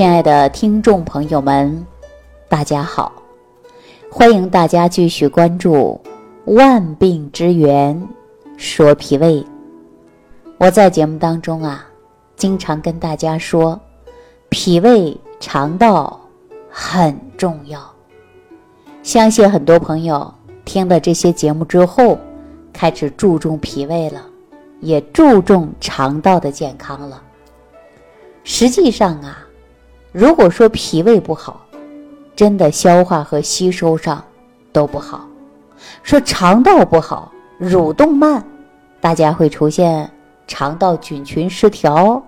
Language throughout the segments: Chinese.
亲爱的听众朋友们，大家好！欢迎大家继续关注《万病之源说脾胃》。我在节目当中啊，经常跟大家说，脾胃肠道很重要。相信很多朋友听了这些节目之后，开始注重脾胃了，也注重肠道的健康了。实际上啊。如果说脾胃不好，真的消化和吸收上都不好；说肠道不好，蠕动慢，大家会出现肠道菌群失调、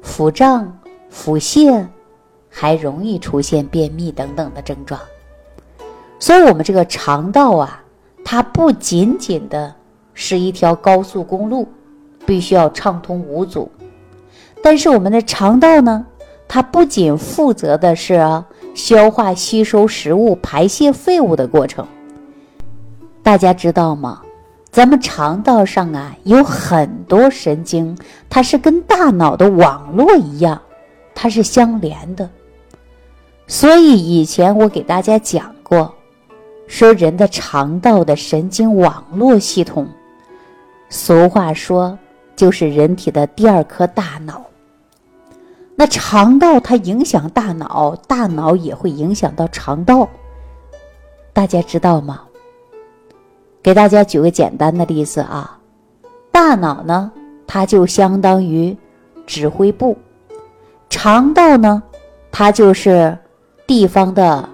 腹胀、腹泻，还容易出现便秘等等的症状。所以，我们这个肠道啊，它不仅仅的是一条高速公路，必须要畅通无阻，但是我们的肠道呢？它不仅负责的是消化吸收食物、排泄废物的过程。大家知道吗？咱们肠道上啊有很多神经，它是跟大脑的网络一样，它是相连的。所以以前我给大家讲过，说人的肠道的神经网络系统，俗话说就是人体的第二颗大脑。那肠道它影响大脑，大脑也会影响到肠道，大家知道吗？给大家举个简单的例子啊，大脑呢，它就相当于指挥部，肠道呢，它就是地方的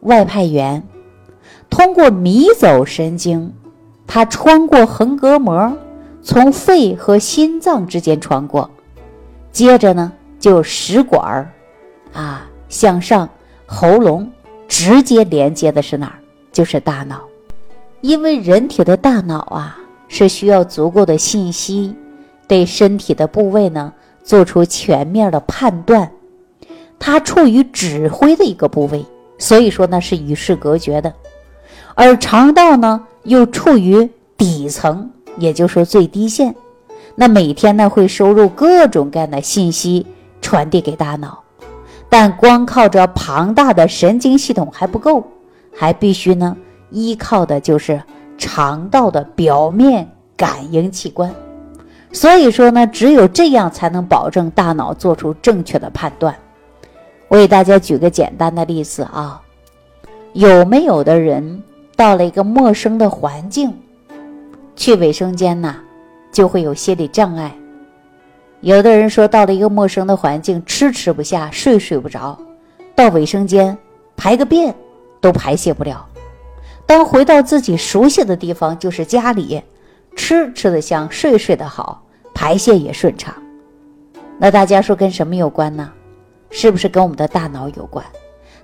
外派员，通过迷走神经，它穿过横膈膜，从肺和心脏之间穿过，接着呢。就食管儿，啊，向上喉咙直接连接的是哪儿？就是大脑。因为人体的大脑啊，是需要足够的信息，对身体的部位呢做出全面的判断。它处于指挥的一个部位，所以说呢是与世隔绝的。而肠道呢又处于底层，也就是说最低线。那每天呢会收入各种各样的信息。传递给大脑，但光靠着庞大的神经系统还不够，还必须呢依靠的就是肠道的表面感应器官。所以说呢，只有这样才能保证大脑做出正确的判断。我给大家举个简单的例子啊，有没有的人到了一个陌生的环境，去卫生间呢，就会有心理障碍。有的人说，到了一个陌生的环境，吃吃不下，睡睡不着，到卫生间排个便都排泄不了。当回到自己熟悉的地方，就是家里，吃吃得香，睡睡得好，排泄也顺畅。那大家说跟什么有关呢？是不是跟我们的大脑有关？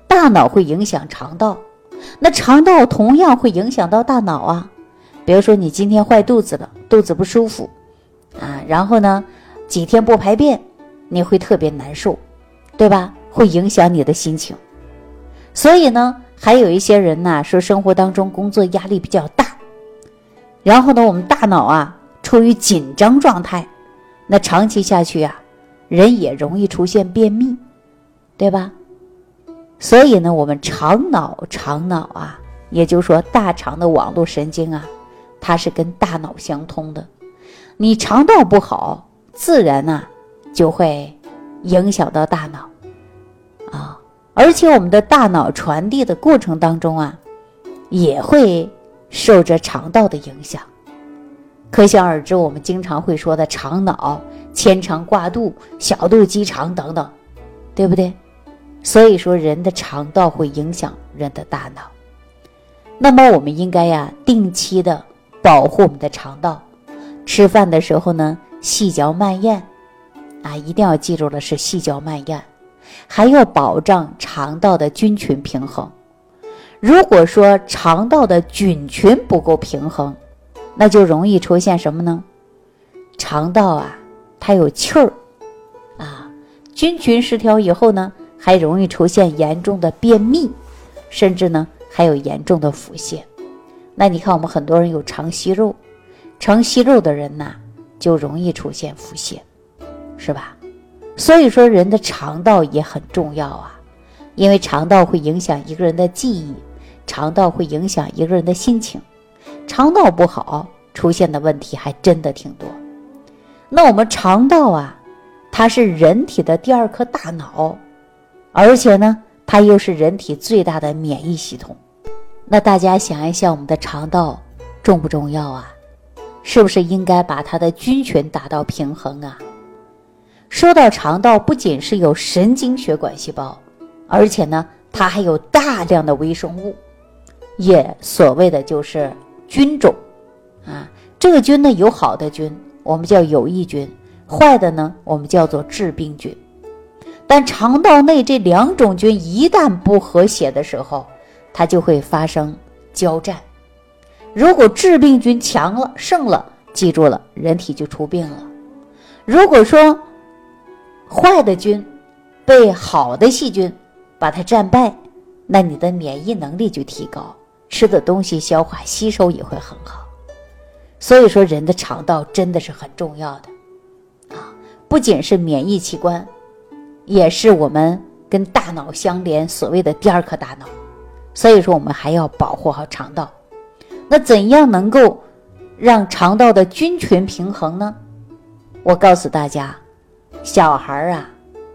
大脑会影响肠道，那肠道同样会影响到大脑啊。比如说你今天坏肚子了，肚子不舒服啊，然后呢？几天不排便，你会特别难受，对吧？会影响你的心情。所以呢，还有一些人呢说，生活当中工作压力比较大，然后呢，我们大脑啊处于紧张状态，那长期下去啊，人也容易出现便秘，对吧？所以呢，我们肠脑肠脑啊，也就是说大肠的网络神经啊，它是跟大脑相通的。你肠道不好。自然呢，就会影响到大脑啊，而且我们的大脑传递的过程当中啊，也会受着肠道的影响。可想而知，我们经常会说的肠脑、牵肠挂肚、小肚鸡肠等等，对不对？所以说，人的肠道会影响人的大脑。那么，我们应该呀，定期的保护我们的肠道。吃饭的时候呢。细嚼慢咽，啊，一定要记住了，是细嚼慢咽，还要保障肠道的菌群平衡。如果说肠道的菌群不够平衡，那就容易出现什么呢？肠道啊，它有气儿，啊，菌群失调以后呢，还容易出现严重的便秘，甚至呢还有严重的腹泻。那你看，我们很多人有肠息肉，肠息肉的人呐。就容易出现腹泻，是吧？所以说，人的肠道也很重要啊，因为肠道会影响一个人的记忆，肠道会影响一个人的心情。肠道不好，出现的问题还真的挺多。那我们肠道啊，它是人体的第二颗大脑，而且呢，它又是人体最大的免疫系统。那大家想一想，我们的肠道重不重要啊？是不是应该把它的菌群达到平衡啊？说到肠道，不仅是有神经血管细胞，而且呢，它还有大量的微生物，也所谓的就是菌种啊。这个菌呢，有好的菌，我们叫有益菌；坏的呢，我们叫做致病菌。但肠道内这两种菌一旦不和谐的时候，它就会发生交战。如果致病菌强了、胜了，记住了，人体就出病了。如果说坏的菌被好的细菌把它战败，那你的免疫能力就提高，吃的东西消化吸收也会很好。所以说，人的肠道真的是很重要的啊，不仅是免疫器官，也是我们跟大脑相连所谓的第二颗大脑。所以说，我们还要保护好肠道。那怎样能够让肠道的菌群平衡呢？我告诉大家。小孩啊，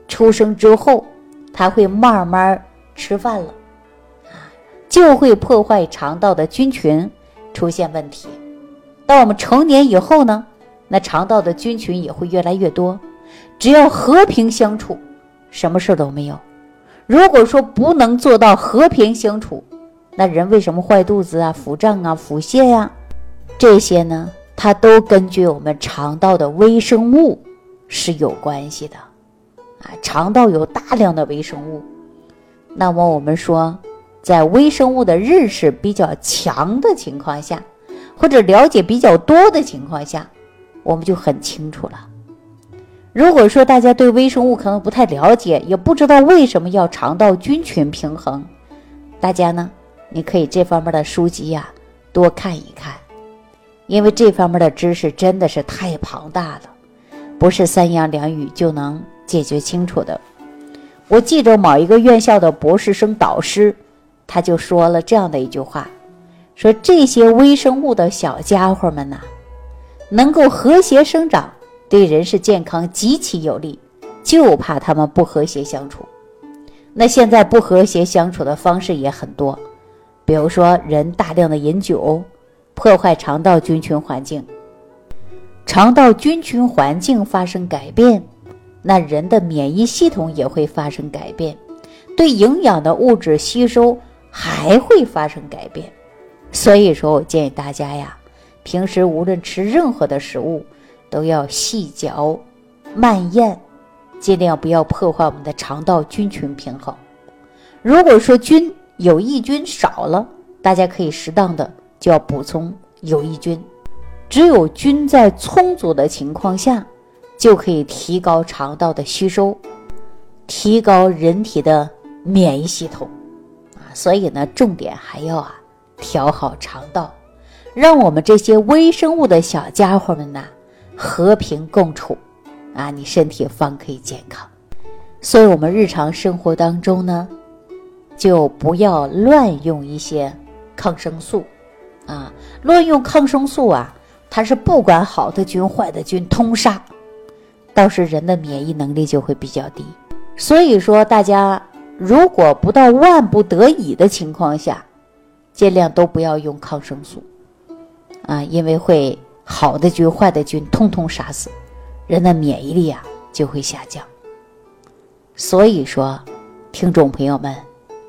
出生之后，他会慢慢吃饭了，就会破坏肠道的菌群，出现问题。到我们成年以后呢，那肠道的菌群也会越来越多。只要和平相处，什么事都没有。如果说不能做到和平相处，那人为什么坏肚子啊、腹胀啊、腹泻呀？这些呢，它都根据我们肠道的微生物。是有关系的，啊，肠道有大量的微生物，那么我们说，在微生物的认识比较强的情况下，或者了解比较多的情况下，我们就很清楚了。如果说大家对微生物可能不太了解，也不知道为什么要肠道菌群平衡，大家呢，你可以这方面的书籍呀多看一看，因为这方面的知识真的是太庞大了。不是三言两语就能解决清楚的。我记着某一个院校的博士生导师，他就说了这样的一句话：说这些微生物的小家伙们呐，能够和谐生长，对人是健康极其有利，就怕他们不和谐相处。那现在不和谐相处的方式也很多，比如说人大量的饮酒，破坏肠道菌群环境。肠道菌群环境发生改变，那人的免疫系统也会发生改变，对营养的物质吸收还会发生改变。所以说我建议大家呀，平时无论吃任何的食物，都要细嚼慢咽，尽量不要破坏我们的肠道菌群平衡。如果说菌有益菌少了，大家可以适当的就要补充有益菌。只有菌在充足的情况下，就可以提高肠道的吸收，提高人体的免疫系统啊。所以呢，重点还要啊调好肠道，让我们这些微生物的小家伙们呐和平共处啊，你身体方可以健康。所以，我们日常生活当中呢，就不要乱用一些抗生素啊，乱用抗生素啊。它是不管好的菌坏的菌通杀，倒是人的免疫能力就会比较低。所以说，大家如果不到万不得已的情况下，尽量都不要用抗生素啊，因为会好的菌坏的菌通通杀死，人的免疫力啊就会下降。所以说，听众朋友们，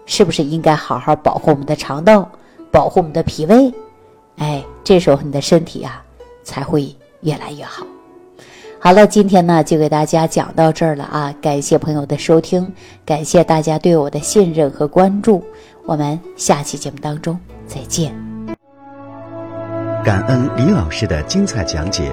是不是应该好好保护我们的肠道，保护我们的脾胃？哎，这时候你的身体啊。才会越来越好。好了，今天呢就给大家讲到这儿了啊！感谢朋友的收听，感谢大家对我的信任和关注。我们下期节目当中再见。感恩李老师的精彩讲解。